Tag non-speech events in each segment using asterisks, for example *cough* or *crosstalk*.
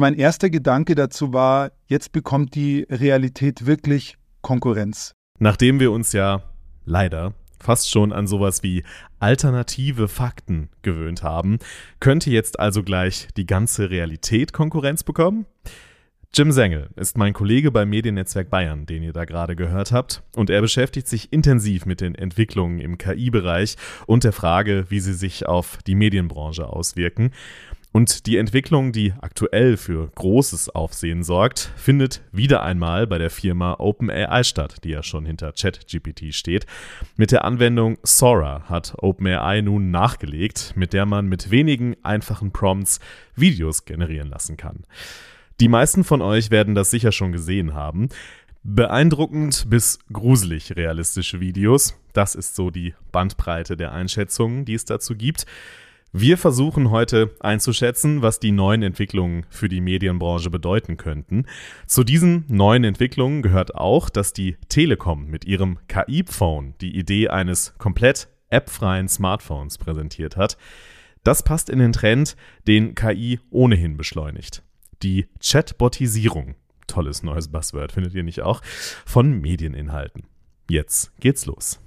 Mein erster Gedanke dazu war, jetzt bekommt die Realität wirklich Konkurrenz. Nachdem wir uns ja leider fast schon an sowas wie alternative Fakten gewöhnt haben, könnte jetzt also gleich die ganze Realität Konkurrenz bekommen? Jim Sengel ist mein Kollege beim Mediennetzwerk Bayern, den ihr da gerade gehört habt, und er beschäftigt sich intensiv mit den Entwicklungen im KI-Bereich und der Frage, wie sie sich auf die Medienbranche auswirken. Und die Entwicklung, die aktuell für großes Aufsehen sorgt, findet wieder einmal bei der Firma OpenAI statt, die ja schon hinter ChatGPT steht. Mit der Anwendung Sora hat OpenAI nun nachgelegt, mit der man mit wenigen einfachen Prompts Videos generieren lassen kann. Die meisten von euch werden das sicher schon gesehen haben. Beeindruckend bis gruselig realistische Videos, das ist so die Bandbreite der Einschätzungen, die es dazu gibt. Wir versuchen heute einzuschätzen, was die neuen Entwicklungen für die Medienbranche bedeuten könnten. Zu diesen neuen Entwicklungen gehört auch, dass die Telekom mit ihrem KI-Phone die Idee eines komplett appfreien Smartphones präsentiert hat. Das passt in den Trend, den KI ohnehin beschleunigt. Die Chatbotisierung, tolles neues Buzzword, findet ihr nicht auch, von Medieninhalten. Jetzt geht's los.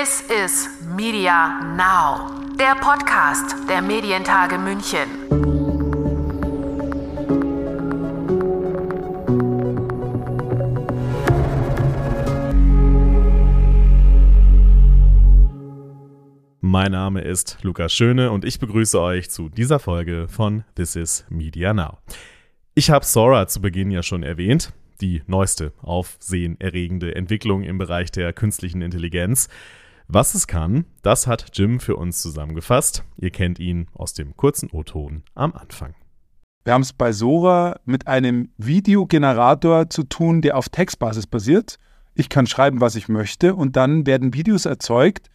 This is Media Now, der Podcast der Medientage München. Mein Name ist Lukas Schöne und ich begrüße euch zu dieser Folge von This is Media Now. Ich habe Sora zu Beginn ja schon erwähnt, die neueste aufsehenerregende Entwicklung im Bereich der künstlichen Intelligenz. Was es kann, das hat Jim für uns zusammengefasst. Ihr kennt ihn aus dem kurzen O-Ton am Anfang. Wir haben es bei Sora mit einem Videogenerator zu tun, der auf Textbasis basiert. Ich kann schreiben, was ich möchte und dann werden Videos erzeugt.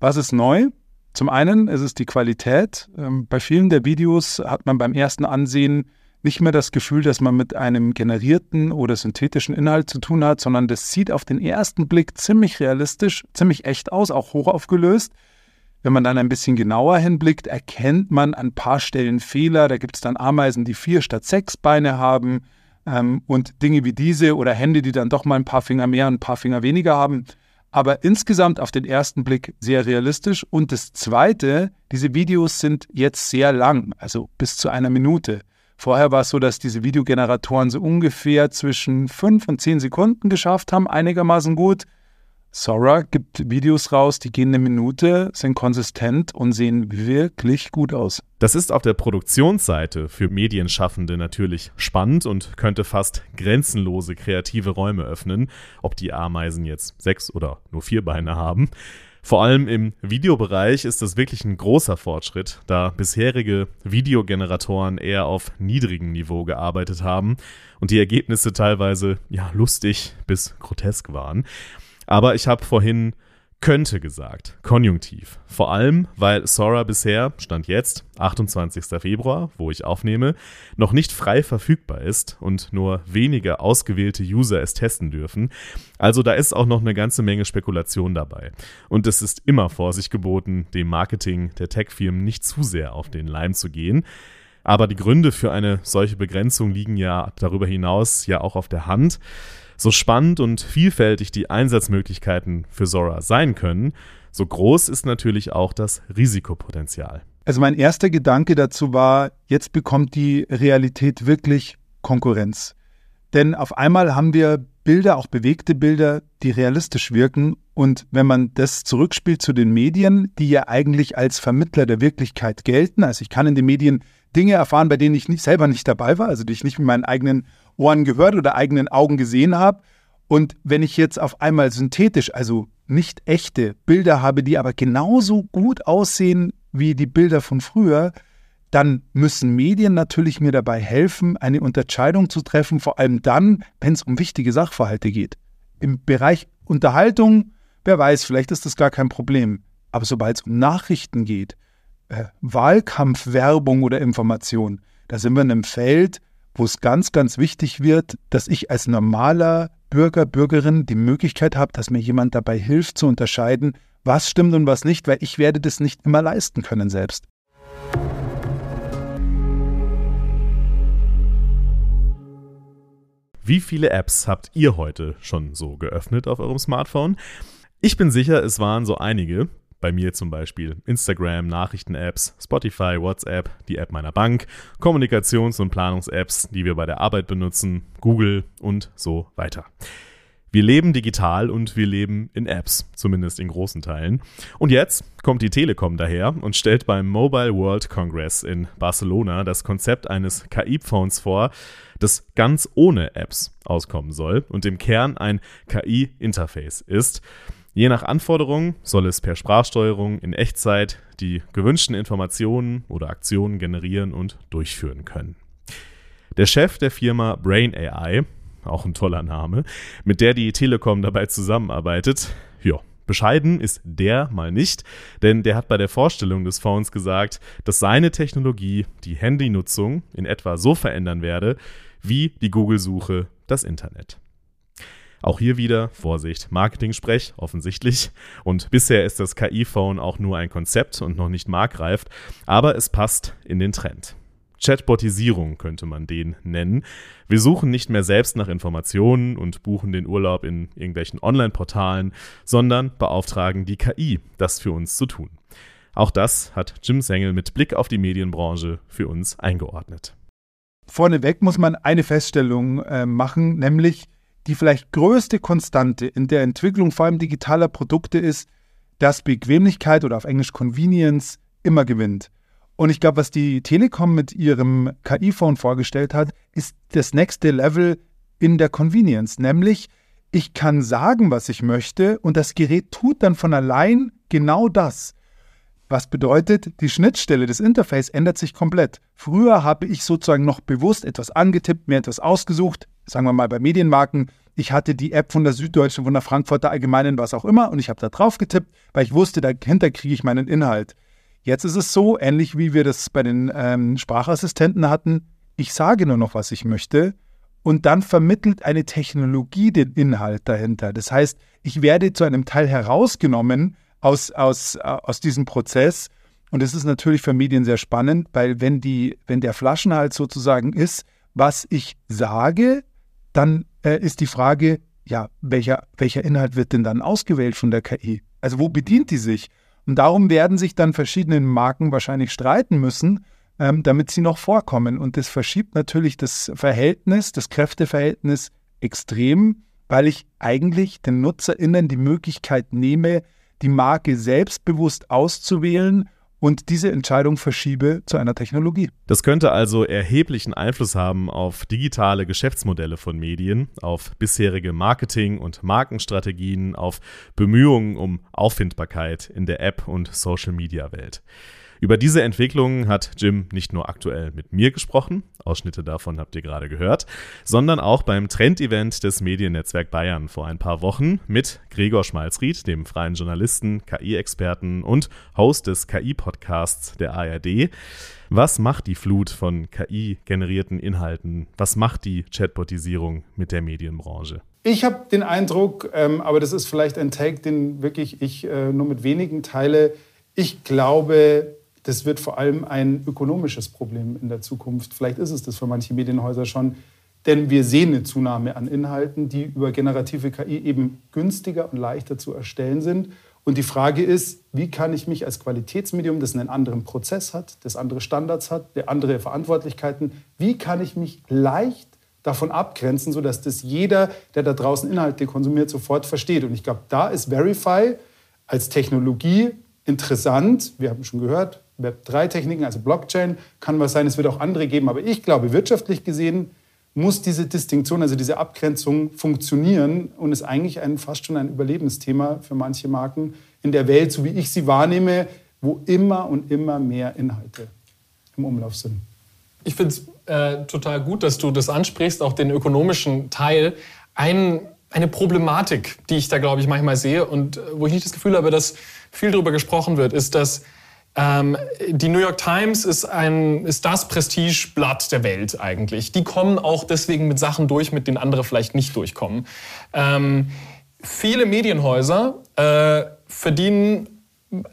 Was ist neu? Zum einen ist es die Qualität. Ähm, bei vielen der Videos hat man beim ersten Ansehen nicht mehr das Gefühl, dass man mit einem generierten oder synthetischen Inhalt zu tun hat, sondern das sieht auf den ersten Blick ziemlich realistisch, ziemlich echt aus, auch hoch aufgelöst. Wenn man dann ein bisschen genauer hinblickt, erkennt man an ein paar Stellen Fehler. Da gibt es dann Ameisen, die vier statt sechs Beine haben ähm, und Dinge wie diese oder Hände, die dann doch mal ein paar Finger mehr und ein paar Finger weniger haben. Aber insgesamt auf den ersten Blick sehr realistisch. Und das Zweite, diese Videos sind jetzt sehr lang, also bis zu einer Minute. Vorher war es so, dass diese Videogeneratoren so ungefähr zwischen 5 und 10 Sekunden geschafft haben, einigermaßen gut. Sora gibt Videos raus, die gehen eine Minute, sind konsistent und sehen wirklich gut aus. Das ist auf der Produktionsseite für Medienschaffende natürlich spannend und könnte fast grenzenlose kreative Räume öffnen, ob die Ameisen jetzt sechs oder nur vier Beine haben. Vor allem im Videobereich ist das wirklich ein großer Fortschritt, da bisherige Videogeneratoren eher auf niedrigem Niveau gearbeitet haben und die Ergebnisse teilweise ja lustig bis grotesk waren. Aber ich habe vorhin könnte gesagt, konjunktiv. Vor allem, weil Sora bisher, Stand jetzt, 28. Februar, wo ich aufnehme, noch nicht frei verfügbar ist und nur wenige ausgewählte User es testen dürfen. Also da ist auch noch eine ganze Menge Spekulation dabei. Und es ist immer Vorsicht geboten, dem Marketing der Tech-Firmen nicht zu sehr auf den Leim zu gehen. Aber die Gründe für eine solche Begrenzung liegen ja darüber hinaus ja auch auf der Hand. So spannend und vielfältig die Einsatzmöglichkeiten für Zora sein können, so groß ist natürlich auch das Risikopotenzial. Also mein erster Gedanke dazu war, jetzt bekommt die Realität wirklich Konkurrenz. Denn auf einmal haben wir Bilder, auch bewegte Bilder, die realistisch wirken. Und wenn man das zurückspielt zu den Medien, die ja eigentlich als Vermittler der Wirklichkeit gelten, also ich kann in den Medien Dinge erfahren, bei denen ich nicht, selber nicht dabei war, also die ich nicht mit meinen eigenen Ohren gehört oder eigenen Augen gesehen habe. Und wenn ich jetzt auf einmal synthetisch, also nicht echte Bilder habe, die aber genauso gut aussehen wie die Bilder von früher, dann müssen Medien natürlich mir dabei helfen, eine Unterscheidung zu treffen, vor allem dann, wenn es um wichtige Sachverhalte geht. Im Bereich Unterhaltung, wer weiß, vielleicht ist das gar kein Problem. Aber sobald es um Nachrichten geht, äh, Wahlkampfwerbung oder Information, da sind wir in einem Feld, wo es ganz, ganz wichtig wird, dass ich als normaler Bürger, Bürgerin die Möglichkeit habe, dass mir jemand dabei hilft zu unterscheiden, was stimmt und was nicht, weil ich werde das nicht immer leisten können selbst. Wie viele Apps habt ihr heute schon so geöffnet auf eurem Smartphone? Ich bin sicher, es waren so einige. Bei mir zum Beispiel Instagram, Nachrichten-Apps, Spotify, WhatsApp, die App meiner Bank, Kommunikations- und Planungs-Apps, die wir bei der Arbeit benutzen, Google und so weiter. Wir leben digital und wir leben in Apps, zumindest in großen Teilen. Und jetzt kommt die Telekom daher und stellt beim Mobile World Congress in Barcelona das Konzept eines KI-Phones vor, das ganz ohne Apps auskommen soll und im Kern ein KI-Interface ist. Je nach Anforderung soll es per Sprachsteuerung in Echtzeit die gewünschten Informationen oder Aktionen generieren und durchführen können. Der Chef der Firma Brain AI auch ein toller Name, mit der die Telekom dabei zusammenarbeitet. Ja, bescheiden ist der mal nicht, denn der hat bei der Vorstellung des Phones gesagt, dass seine Technologie die Handynutzung in etwa so verändern werde, wie die Google-Suche das Internet. Auch hier wieder, Vorsicht, Marketing-Sprech, offensichtlich. Und bisher ist das KI-Phone auch nur ein Konzept und noch nicht marktreif, aber es passt in den Trend. Chatbotisierung könnte man den nennen. Wir suchen nicht mehr selbst nach Informationen und buchen den Urlaub in irgendwelchen Online-Portalen, sondern beauftragen die KI, das für uns zu tun. Auch das hat Jim Sengel mit Blick auf die Medienbranche für uns eingeordnet. Vorneweg muss man eine Feststellung äh, machen, nämlich die vielleicht größte Konstante in der Entwicklung vor allem digitaler Produkte ist, dass Bequemlichkeit oder auf Englisch Convenience immer gewinnt. Und ich glaube, was die Telekom mit ihrem KI-Phone vorgestellt hat, ist das nächste Level in der Convenience, nämlich ich kann sagen, was ich möchte und das Gerät tut dann von allein genau das. Was bedeutet, die Schnittstelle des Interface ändert sich komplett. Früher habe ich sozusagen noch bewusst etwas angetippt, mir etwas ausgesucht, sagen wir mal bei Medienmarken. Ich hatte die App von der Süddeutschen, von der Frankfurter Allgemeinen, was auch immer, und ich habe da drauf getippt, weil ich wusste, dahinter kriege ich meinen Inhalt. Jetzt ist es so, ähnlich wie wir das bei den ähm, Sprachassistenten hatten, ich sage nur noch, was ich möchte und dann vermittelt eine Technologie den Inhalt dahinter. Das heißt, ich werde zu einem Teil herausgenommen aus, aus, äh, aus diesem Prozess und das ist natürlich für Medien sehr spannend, weil wenn, die, wenn der Flaschenhals sozusagen ist, was ich sage, dann äh, ist die Frage, ja, welcher, welcher Inhalt wird denn dann ausgewählt von der KI? Also wo bedient die sich? Und darum werden sich dann verschiedene Marken wahrscheinlich streiten müssen, ähm, damit sie noch vorkommen. Und das verschiebt natürlich das Verhältnis, das Kräfteverhältnis extrem, weil ich eigentlich den NutzerInnen die Möglichkeit nehme, die Marke selbstbewusst auszuwählen und diese Entscheidung verschiebe zu einer Technologie. Das könnte also erheblichen Einfluss haben auf digitale Geschäftsmodelle von Medien, auf bisherige Marketing- und Markenstrategien, auf Bemühungen um Auffindbarkeit in der App- und Social-Media-Welt. Über diese Entwicklungen hat Jim nicht nur aktuell mit mir gesprochen, Ausschnitte davon habt ihr gerade gehört, sondern auch beim Trendevent des Mediennetzwerk Bayern vor ein paar Wochen mit Gregor Schmalzried, dem freien Journalisten, KI-Experten und Host des KI-Podcasts der ARD. Was macht die Flut von KI-generierten Inhalten? Was macht die Chatbotisierung mit der Medienbranche? Ich habe den Eindruck, ähm, aber das ist vielleicht ein Take, den wirklich ich äh, nur mit wenigen teile. Ich glaube, das wird vor allem ein ökonomisches Problem in der Zukunft. Vielleicht ist es das für manche Medienhäuser schon. Denn wir sehen eine Zunahme an Inhalten, die über generative KI eben günstiger und leichter zu erstellen sind. Und die Frage ist, wie kann ich mich als Qualitätsmedium, das einen anderen Prozess hat, das andere Standards hat, der andere Verantwortlichkeiten, wie kann ich mich leicht davon abgrenzen, sodass das jeder, der da draußen Inhalte konsumiert, sofort versteht. Und ich glaube, da ist Verify als Technologie interessant. Wir haben schon gehört, Web3-Techniken, also Blockchain, kann was sein, es wird auch andere geben. Aber ich glaube, wirtschaftlich gesehen muss diese Distinktion, also diese Abgrenzung funktionieren und ist eigentlich ein, fast schon ein Überlebensthema für manche Marken in der Welt, so wie ich sie wahrnehme, wo immer und immer mehr Inhalte im Umlauf sind. Ich finde es äh, total gut, dass du das ansprichst, auch den ökonomischen Teil. Ein, eine Problematik, die ich da, glaube ich, manchmal sehe und äh, wo ich nicht das Gefühl habe, dass viel darüber gesprochen wird, ist, dass ähm, die New York Times ist, ein, ist das Prestigeblatt der Welt eigentlich. Die kommen auch deswegen mit Sachen durch, mit denen andere vielleicht nicht durchkommen. Ähm, viele Medienhäuser äh, verdienen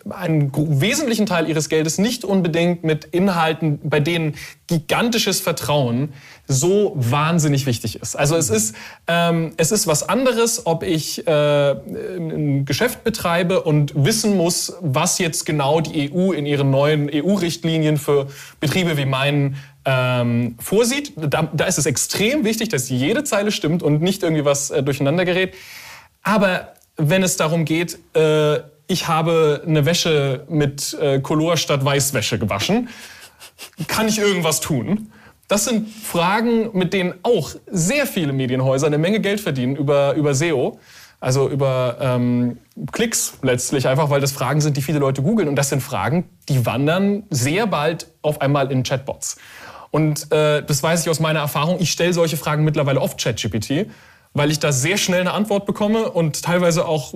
einen wesentlichen Teil ihres Geldes nicht unbedingt mit Inhalten, bei denen gigantisches Vertrauen so wahnsinnig wichtig ist. Also es ist, ähm, es ist was anderes, ob ich äh, ein Geschäft betreibe und wissen muss, was jetzt genau die EU in ihren neuen EU-Richtlinien für Betriebe wie meinen ähm, vorsieht. Da, da, ist es extrem wichtig, dass jede Zeile stimmt und nicht irgendwie was äh, durcheinander gerät. Aber wenn es darum geht, äh, ich habe eine Wäsche mit äh, Color statt Weißwäsche gewaschen, kann ich irgendwas tun? Das sind Fragen, mit denen auch sehr viele Medienhäuser eine Menge Geld verdienen über, über SEO. Also über ähm, Klicks letztlich, einfach weil das Fragen sind, die viele Leute googeln. Und das sind Fragen, die wandern sehr bald auf einmal in Chatbots. Und äh, das weiß ich aus meiner Erfahrung. Ich stelle solche Fragen mittlerweile oft ChatGPT, weil ich da sehr schnell eine Antwort bekomme und teilweise auch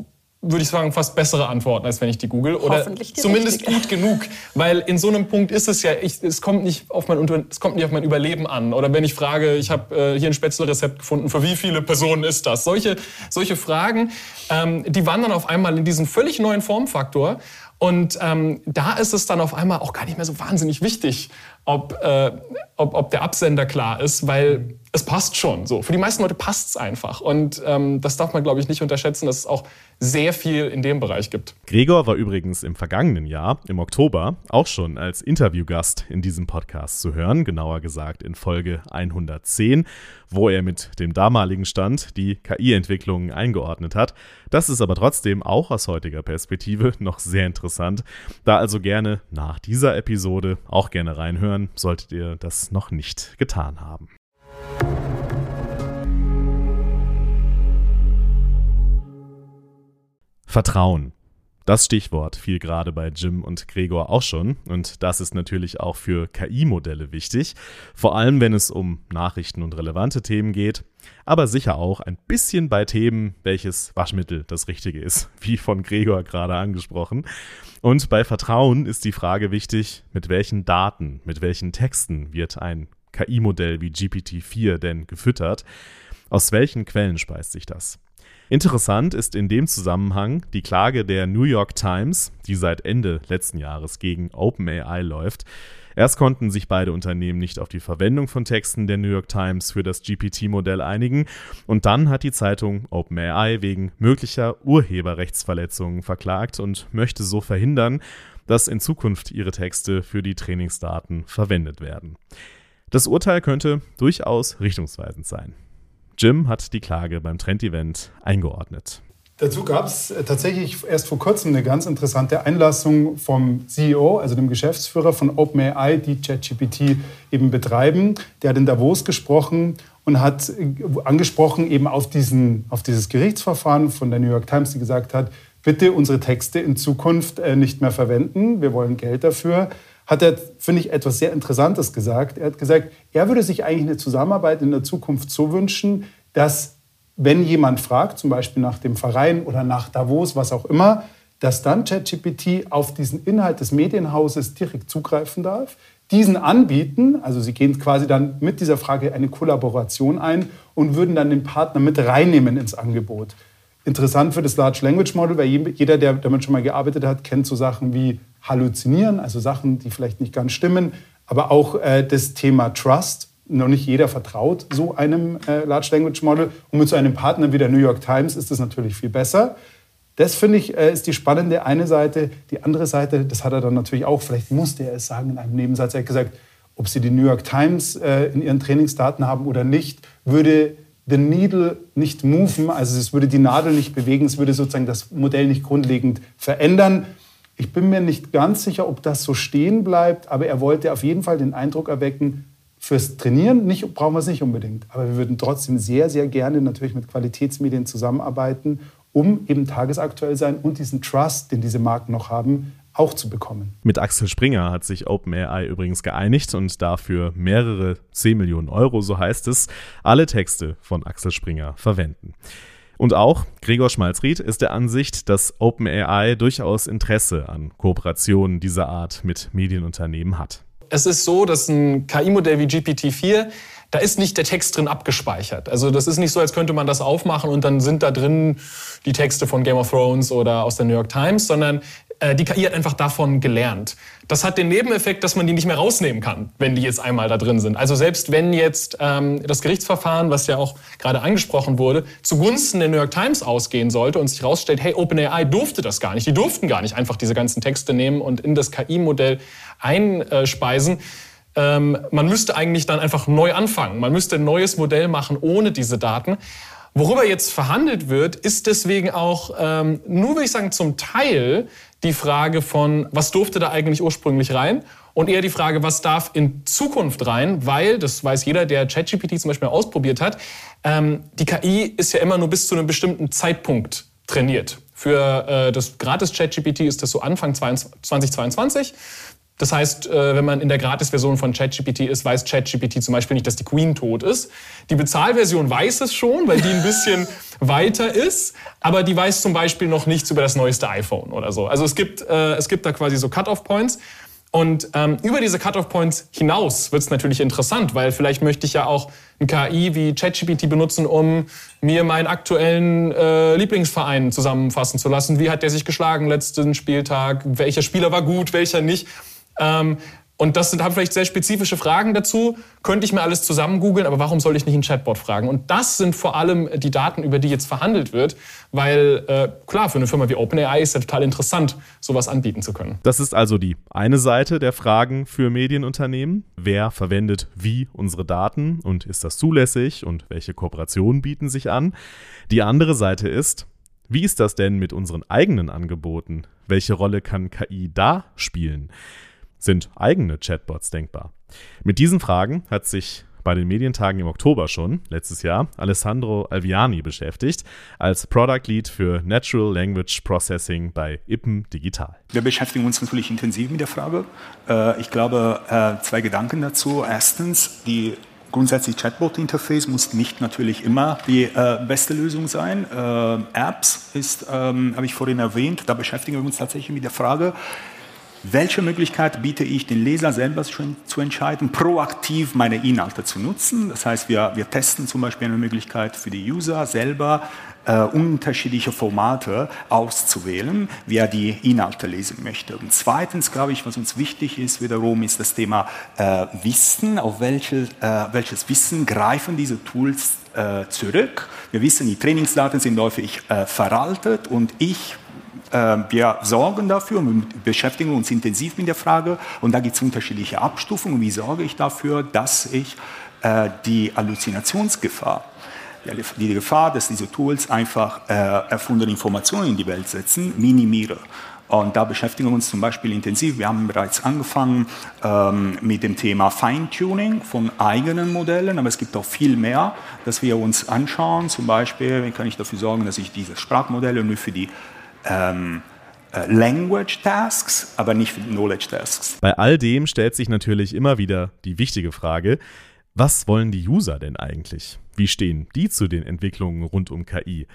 würde ich sagen, fast bessere Antworten, als wenn ich die google. Oder zumindest richtige. gut genug. Weil in so einem Punkt ist es ja, ich, es, kommt nicht auf mein, es kommt nicht auf mein Überleben an. Oder wenn ich frage, ich habe äh, hier ein Spätzlerezept gefunden, für wie viele Personen ist das? Solche, solche Fragen, ähm, die wandern auf einmal in diesen völlig neuen Formfaktor. Und ähm, da ist es dann auf einmal auch gar nicht mehr so wahnsinnig wichtig, ob, äh, ob, ob der Absender klar ist, weil es passt schon. So. Für die meisten Leute passt es einfach. Und ähm, das darf man, glaube ich, nicht unterschätzen, dass es auch sehr viel in dem Bereich gibt. Gregor war übrigens im vergangenen Jahr, im Oktober, auch schon als Interviewgast in diesem Podcast zu hören, genauer gesagt in Folge 110, wo er mit dem damaligen Stand die KI-Entwicklungen eingeordnet hat. Das ist aber trotzdem auch aus heutiger Perspektive noch sehr interessant. Da also gerne nach dieser Episode auch gerne reinhören, solltet ihr das noch nicht getan haben. Vertrauen. Das Stichwort fiel gerade bei Jim und Gregor auch schon und das ist natürlich auch für KI-Modelle wichtig, vor allem wenn es um Nachrichten und relevante Themen geht, aber sicher auch ein bisschen bei Themen, welches Waschmittel das richtige ist, *laughs* wie von Gregor gerade angesprochen. Und bei Vertrauen ist die Frage wichtig, mit welchen Daten, mit welchen Texten wird ein KI-Modell wie GPT-4 denn gefüttert? Aus welchen Quellen speist sich das? Interessant ist in dem Zusammenhang die Klage der New York Times, die seit Ende letzten Jahres gegen OpenAI läuft. Erst konnten sich beide Unternehmen nicht auf die Verwendung von Texten der New York Times für das GPT-Modell einigen und dann hat die Zeitung OpenAI wegen möglicher Urheberrechtsverletzungen verklagt und möchte so verhindern, dass in Zukunft ihre Texte für die Trainingsdaten verwendet werden. Das Urteil könnte durchaus richtungsweisend sein. Jim hat die Klage beim Trend-Event eingeordnet. Dazu gab es äh, tatsächlich erst vor kurzem eine ganz interessante Einlassung vom CEO, also dem Geschäftsführer von OpenAI, die ChatGPT eben betreiben. Der hat in Davos gesprochen und hat äh, angesprochen eben auf, diesen, auf dieses Gerichtsverfahren von der New York Times, die gesagt hat, bitte unsere Texte in Zukunft äh, nicht mehr verwenden, wir wollen Geld dafür hat er, finde ich, etwas sehr Interessantes gesagt. Er hat gesagt, er würde sich eigentlich eine Zusammenarbeit in der Zukunft so wünschen, dass wenn jemand fragt, zum Beispiel nach dem Verein oder nach Davos, was auch immer, dass dann ChatGPT auf diesen Inhalt des Medienhauses direkt zugreifen darf, diesen anbieten, also sie gehen quasi dann mit dieser Frage eine Kollaboration ein und würden dann den Partner mit reinnehmen ins Angebot. Interessant für das Large Language Model, weil jeder, der damit schon mal gearbeitet hat, kennt so Sachen wie Halluzinieren, also Sachen, die vielleicht nicht ganz stimmen, aber auch äh, das Thema Trust. Noch nicht jeder vertraut so einem äh, Large Language Model. Und mit so einem Partner wie der New York Times ist das natürlich viel besser. Das finde ich äh, ist die spannende eine Seite. Die andere Seite, das hat er dann natürlich auch, vielleicht musste er es sagen in einem Nebensatz, er hat gesagt, ob sie die New York Times äh, in ihren Trainingsdaten haben oder nicht, würde the needle nicht moven, also es würde die Nadel nicht bewegen, es würde sozusagen das Modell nicht grundlegend verändern. Ich bin mir nicht ganz sicher, ob das so stehen bleibt, aber er wollte auf jeden Fall den Eindruck erwecken, fürs Trainieren nicht, brauchen wir es nicht unbedingt. Aber wir würden trotzdem sehr, sehr gerne natürlich mit Qualitätsmedien zusammenarbeiten, um eben tagesaktuell sein und diesen Trust, den diese Marken noch haben, auch zu bekommen. Mit Axel Springer hat sich OpenAI übrigens geeinigt und dafür mehrere 10 Millionen Euro, so heißt es, alle Texte von Axel Springer verwenden. Und auch Gregor Schmalzried ist der Ansicht, dass OpenAI durchaus Interesse an Kooperationen dieser Art mit Medienunternehmen hat. Es ist so, dass ein KI-Modell wie GPT-4 da ist nicht der Text drin abgespeichert. Also das ist nicht so, als könnte man das aufmachen und dann sind da drin die Texte von Game of Thrones oder aus der New York Times, sondern die KI hat einfach davon gelernt. Das hat den Nebeneffekt, dass man die nicht mehr rausnehmen kann, wenn die jetzt einmal da drin sind. Also selbst wenn jetzt ähm, das Gerichtsverfahren, was ja auch gerade angesprochen wurde, zugunsten der New York Times ausgehen sollte und sich herausstellt, hey, OpenAI durfte das gar nicht. Die durften gar nicht einfach diese ganzen Texte nehmen und in das KI-Modell einspeisen. Ähm, man müsste eigentlich dann einfach neu anfangen. Man müsste ein neues Modell machen ohne diese Daten. Worüber jetzt verhandelt wird, ist deswegen auch ähm, nur, würde ich sagen, zum Teil die Frage von, was durfte da eigentlich ursprünglich rein? Und eher die Frage, was darf in Zukunft rein? Weil, das weiß jeder, der ChatGPT zum Beispiel ausprobiert hat, ähm, die KI ist ja immer nur bis zu einem bestimmten Zeitpunkt trainiert. Für äh, das gratis ChatGPT ist das so Anfang 2022. Das heißt, äh, wenn man in der Gratis-Version von ChatGPT ist, weiß ChatGPT zum Beispiel nicht, dass die Queen tot ist. Die Bezahlversion weiß es schon, weil die ein bisschen *laughs* weiter ist, aber die weiß zum Beispiel noch nichts über das neueste iPhone oder so. Also es gibt, äh, es gibt da quasi so Cut-off-Points. Und ähm, über diese Cut-off-Points hinaus wird es natürlich interessant, weil vielleicht möchte ich ja auch ein KI wie ChatGPT benutzen, um mir meinen aktuellen äh, Lieblingsverein zusammenfassen zu lassen. Wie hat der sich geschlagen letzten Spieltag? Welcher Spieler war gut, welcher nicht? Ähm, und das sind haben vielleicht sehr spezifische Fragen dazu. Könnte ich mir alles zusammen googeln, aber warum soll ich nicht einen Chatbot fragen? Und das sind vor allem die Daten, über die jetzt verhandelt wird, weil äh, klar, für eine Firma wie OpenAI ist ja total interessant, sowas anbieten zu können. Das ist also die eine Seite der Fragen für Medienunternehmen. Wer verwendet wie unsere Daten und ist das zulässig und welche Kooperationen bieten sich an? Die andere Seite ist, wie ist das denn mit unseren eigenen Angeboten? Welche Rolle kann KI da spielen? Sind eigene Chatbots denkbar? Mit diesen Fragen hat sich bei den Medientagen im Oktober schon, letztes Jahr, Alessandro Alviani beschäftigt, als Product Lead für Natural Language Processing bei Ippen Digital. Wir beschäftigen uns natürlich intensiv mit der Frage. Äh, ich glaube, äh, zwei Gedanken dazu. Erstens, die grundsätzlich Chatbot-Interface muss nicht natürlich immer die äh, beste Lösung sein. Apps ist, ähm, habe ich vorhin erwähnt, da beschäftigen wir uns tatsächlich mit der Frage, welche Möglichkeit biete ich den Leser selber zu entscheiden, proaktiv meine Inhalte zu nutzen? Das heißt, wir, wir testen zum Beispiel eine Möglichkeit für die User selber, äh, unterschiedliche Formate auszuwählen, wie er die Inhalte lesen möchte. Und zweitens, glaube ich, was uns wichtig ist wiederum, ist das Thema äh, Wissen. Auf welche, äh, welches Wissen greifen diese Tools äh, zurück? Wir wissen, die Trainingsdaten sind häufig äh, veraltet und ich wir sorgen dafür und beschäftigen uns intensiv mit der Frage. Und da gibt es unterschiedliche Abstufungen. Wie sorge ich dafür, dass ich äh, die Halluzinationsgefahr, die Gefahr, dass diese Tools einfach äh, erfundene Informationen in die Welt setzen, minimiere. Und da beschäftigen wir uns zum Beispiel intensiv. Wir haben bereits angefangen ähm, mit dem Thema Feintuning von eigenen Modellen, aber es gibt auch viel mehr, das wir uns anschauen. Zum Beispiel, wie kann ich dafür sorgen, dass ich diese Sprachmodelle nur für die ähm, äh, Language Tasks, aber nicht Knowledge Tasks. Bei all dem stellt sich natürlich immer wieder die wichtige Frage, was wollen die User denn eigentlich? Wie stehen die zu den Entwicklungen rund um KI?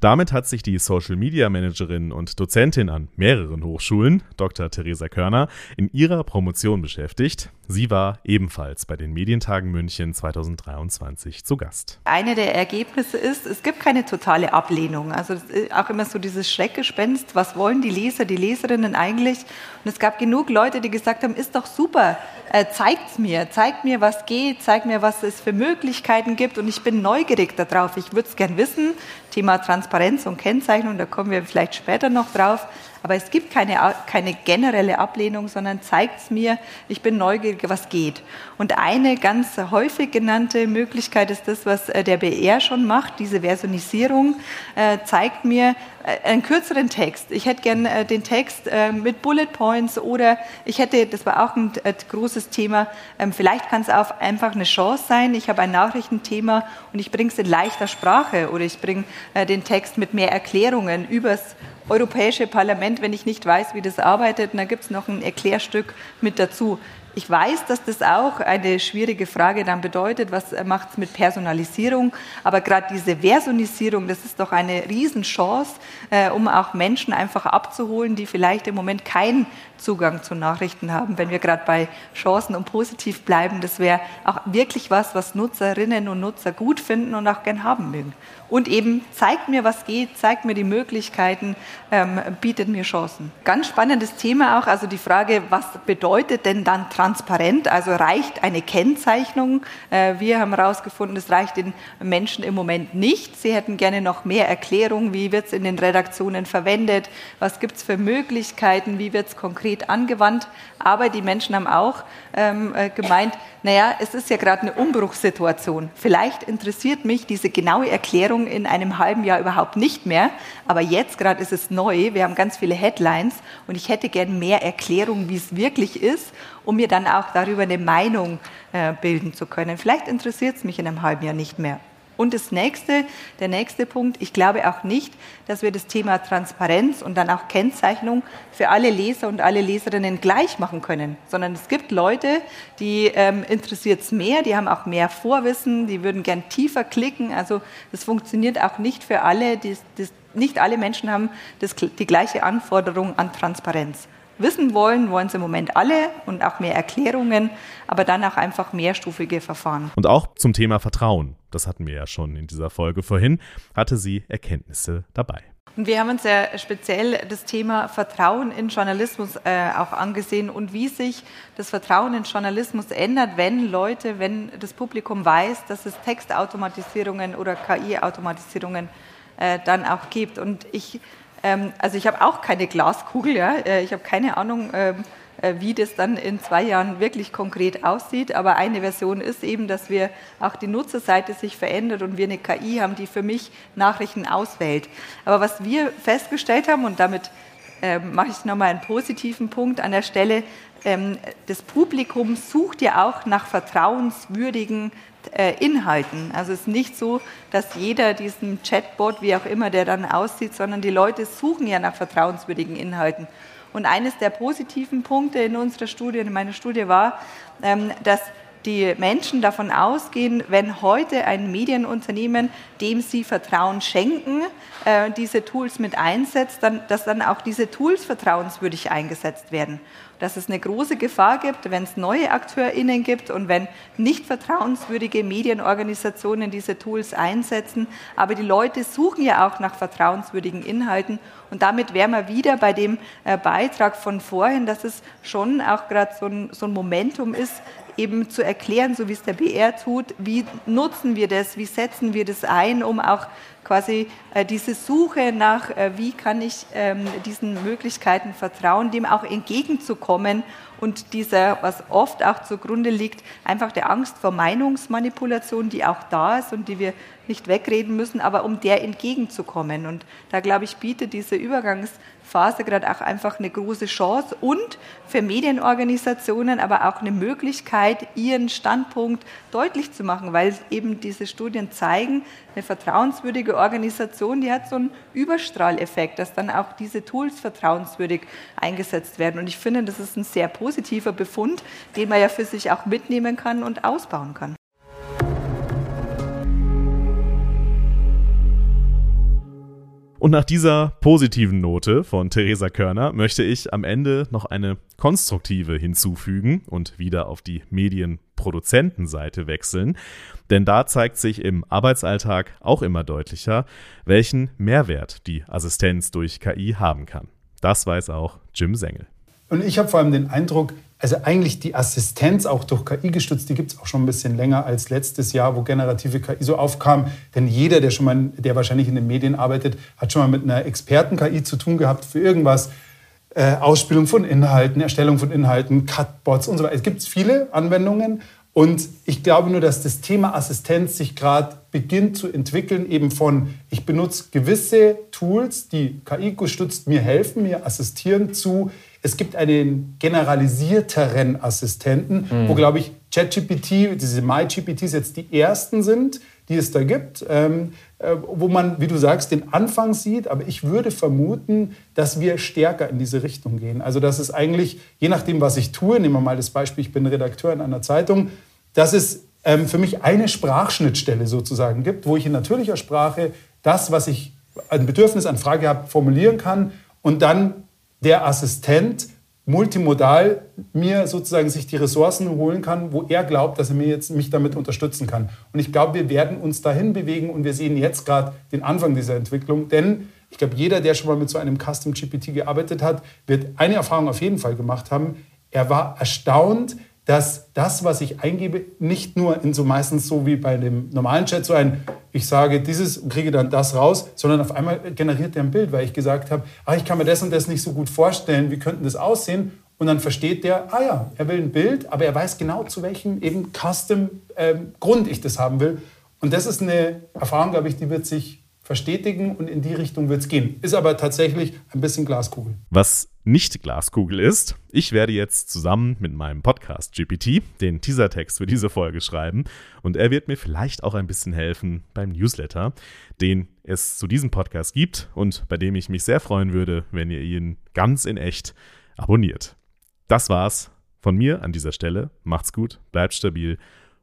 Damit hat sich die Social Media Managerin und Dozentin an mehreren Hochschulen, Dr. Theresa Körner, in ihrer Promotion beschäftigt. Sie war ebenfalls bei den Medientagen München 2023 zu Gast. Eine der Ergebnisse ist, es gibt keine totale Ablehnung. Also auch immer so dieses Schreckgespenst, was wollen die Leser, die Leserinnen eigentlich? Und es gab genug Leute, die gesagt haben, ist doch super, äh, zeigt's mir, zeigt mir, was geht, zeigt mir, was es für Möglichkeiten gibt und ich bin neugierig darauf. Ich würde es gern wissen. Thema Transparenz und Kennzeichnung, da kommen wir vielleicht später noch drauf. Aber es gibt keine, keine generelle Ablehnung, sondern zeigt es mir, ich bin neugierig, was geht. Und eine ganz häufig genannte Möglichkeit ist das, was äh, der BR schon macht, diese Versionisierung, äh, zeigt mir äh, einen kürzeren Text. Ich hätte gern den Text mit Bullet Points oder ich hätte, das war auch ein großes Thema, ähm, vielleicht kann es auch einfach eine Chance sein. Ich habe ein Nachrichtenthema und ich bringe es in leichter Sprache oder ich bringe den Text mit mehr Erklärungen übers Europäische Parlament, wenn ich nicht weiß, wie das arbeitet, und da gibt es noch ein Erklärstück mit dazu. ich weiß, dass das auch eine schwierige Frage dann bedeutet, was macht es mit Personalisierung, aber gerade diese Versionisierung, das ist doch eine Riesenchance, äh, um auch Menschen einfach abzuholen, die vielleicht im Moment keinen Zugang zu Nachrichten haben. Wenn wir gerade bei Chancen und positiv bleiben, das wäre auch wirklich was, was Nutzerinnen und Nutzer gut finden und auch gern haben mögen und eben zeigt mir, was geht, zeigt mir die Möglichkeiten, ähm, bietet mir Chancen. Ganz spannendes Thema auch, also die Frage, was bedeutet denn dann transparent? Also reicht eine Kennzeichnung? Äh, wir haben herausgefunden, es reicht den Menschen im Moment nicht. Sie hätten gerne noch mehr Erklärung, wie wird es in den Redaktionen verwendet, was gibt es für Möglichkeiten, wie wird es konkret angewandt. Aber die Menschen haben auch ähm, äh, gemeint, naja, es ist ja gerade eine Umbruchssituation. Vielleicht interessiert mich diese genaue Erklärung in einem halben Jahr überhaupt nicht mehr, aber jetzt gerade ist es neu. Wir haben ganz viele Headlines und ich hätte gern mehr Erklärung, wie es wirklich ist, um mir dann auch darüber eine Meinung äh, bilden zu können. Vielleicht interessiert es mich in einem halben Jahr nicht mehr. Und das nächste, der nächste Punkt, ich glaube auch nicht, dass wir das Thema Transparenz und dann auch Kennzeichnung für alle Leser und alle Leserinnen gleich machen können, sondern es gibt Leute, die ähm, interessiert es mehr, die haben auch mehr Vorwissen, die würden gern tiefer klicken. Also das funktioniert auch nicht für alle. Die, das, nicht alle Menschen haben das, die gleiche Anforderung an Transparenz wissen wollen, wollen sie im Moment alle und auch mehr Erklärungen, aber dann auch einfach mehrstufige Verfahren. Und auch zum Thema Vertrauen, das hatten wir ja schon in dieser Folge vorhin, hatte sie Erkenntnisse dabei. Und wir haben uns ja speziell das Thema Vertrauen in Journalismus äh, auch angesehen und wie sich das Vertrauen in Journalismus ändert, wenn Leute, wenn das Publikum weiß, dass es Textautomatisierungen oder KI-Automatisierungen äh, dann auch gibt. Und ich ähm, also ich habe auch keine Glaskugel, ja? Äh, ich habe keine Ahnung, ähm, äh, wie das dann in zwei Jahren wirklich konkret aussieht. Aber eine Version ist eben, dass wir auch die Nutzerseite sich verändert und wir eine KI haben, die für mich Nachrichten auswählt. Aber was wir festgestellt haben, und damit äh, mache ich nochmal einen positiven Punkt an der Stelle, ähm, das Publikum sucht ja auch nach vertrauenswürdigen Inhalten. Also es ist nicht so, dass jeder diesen Chatbot, wie auch immer der dann aussieht, sondern die Leute suchen ja nach vertrauenswürdigen Inhalten. Und eines der positiven Punkte in unserer Studie, in meiner Studie war, ähm, dass die Menschen davon ausgehen, wenn heute ein Medienunternehmen, dem sie Vertrauen schenken, äh, diese Tools mit einsetzt, dann, dass dann auch diese Tools vertrauenswürdig eingesetzt werden dass es eine große Gefahr gibt, wenn es neue AkteurInnen gibt und wenn nicht vertrauenswürdige Medienorganisationen diese Tools einsetzen. Aber die Leute suchen ja auch nach vertrauenswürdigen Inhalten. Und damit wären wir wieder bei dem äh, Beitrag von vorhin, dass es schon auch gerade so so ein Momentum ist, eben zu erklären, so wie es der BR tut, wie nutzen wir das, wie setzen wir das ein, um auch quasi äh, diese Suche nach, äh, wie kann ich ähm, diesen Möglichkeiten vertrauen, dem auch entgegenzukommen und dieser, was oft auch zugrunde liegt, einfach der Angst vor Meinungsmanipulation, die auch da ist und die wir nicht wegreden müssen, aber um der entgegenzukommen. Und da, glaube ich, bietet diese Übergangsphase gerade auch einfach eine große Chance und für Medienorganisationen aber auch eine Möglichkeit, ihren Standpunkt deutlich zu machen, weil eben diese Studien zeigen, eine vertrauenswürdige Organisation, die hat so einen Überstrahleffekt, dass dann auch diese Tools vertrauenswürdig eingesetzt werden. Und ich finde, das ist ein sehr positiver Befund, den man ja für sich auch mitnehmen kann und ausbauen kann. Und nach dieser positiven Note von Theresa Körner möchte ich am Ende noch eine konstruktive hinzufügen und wieder auf die Medienproduzentenseite wechseln. Denn da zeigt sich im Arbeitsalltag auch immer deutlicher, welchen Mehrwert die Assistenz durch KI haben kann. Das weiß auch Jim Sengel. Und ich habe vor allem den Eindruck, also eigentlich die Assistenz auch durch KI gestützt, die gibt es auch schon ein bisschen länger als letztes Jahr, wo generative KI so aufkam. Denn jeder, der schon mal, der wahrscheinlich in den Medien arbeitet, hat schon mal mit einer Experten-KI zu tun gehabt für irgendwas. Äh, Ausspielung von Inhalten, Erstellung von Inhalten, Cutbots und so weiter. Es gibt viele Anwendungen. Und ich glaube nur, dass das Thema Assistenz sich gerade beginnt zu entwickeln, eben von, ich benutze gewisse Tools, die KI gestützt mir helfen, mir assistieren, zu, es gibt einen generalisierteren Assistenten, mhm. wo, glaube ich, ChatGPT, diese MyGPTs jetzt die ersten sind, die es da gibt, ähm, äh, wo man, wie du sagst, den Anfang sieht. Aber ich würde vermuten, dass wir stärker in diese Richtung gehen. Also, dass es eigentlich, je nachdem, was ich tue, nehmen wir mal das Beispiel, ich bin Redakteur in einer Zeitung, dass es ähm, für mich eine Sprachschnittstelle sozusagen gibt, wo ich in natürlicher Sprache das, was ich ein Bedürfnis, eine Frage habe, formulieren kann und dann der Assistent multimodal mir sozusagen sich die Ressourcen holen kann, wo er glaubt, dass er mir jetzt mich damit unterstützen kann. Und ich glaube, wir werden uns dahin bewegen und wir sehen jetzt gerade den Anfang dieser Entwicklung, denn ich glaube, jeder, der schon mal mit so einem Custom GPT gearbeitet hat, wird eine Erfahrung auf jeden Fall gemacht haben. Er war erstaunt, dass das, was ich eingebe, nicht nur in so meistens so wie bei dem normalen Chat so ein, ich sage dieses und kriege dann das raus, sondern auf einmal generiert er ein Bild, weil ich gesagt habe, ah, ich kann mir das und das nicht so gut vorstellen, wie könnte das aussehen? Und dann versteht der, ah ja, er will ein Bild, aber er weiß genau, zu welchem eben Custom ähm, ich das haben will. Und das ist eine Erfahrung, glaube ich, die wird sich verstetigen und in die Richtung wird es gehen. Ist aber tatsächlich ein bisschen Glaskugel. Was nicht Glaskugel ist, ich werde jetzt zusammen mit meinem Podcast GPT den Teasertext für diese Folge schreiben und er wird mir vielleicht auch ein bisschen helfen beim Newsletter, den es zu diesem Podcast gibt und bei dem ich mich sehr freuen würde, wenn ihr ihn ganz in echt abonniert. Das war's von mir an dieser Stelle. Macht's gut, bleibt stabil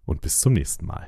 und bis zum nächsten Mal.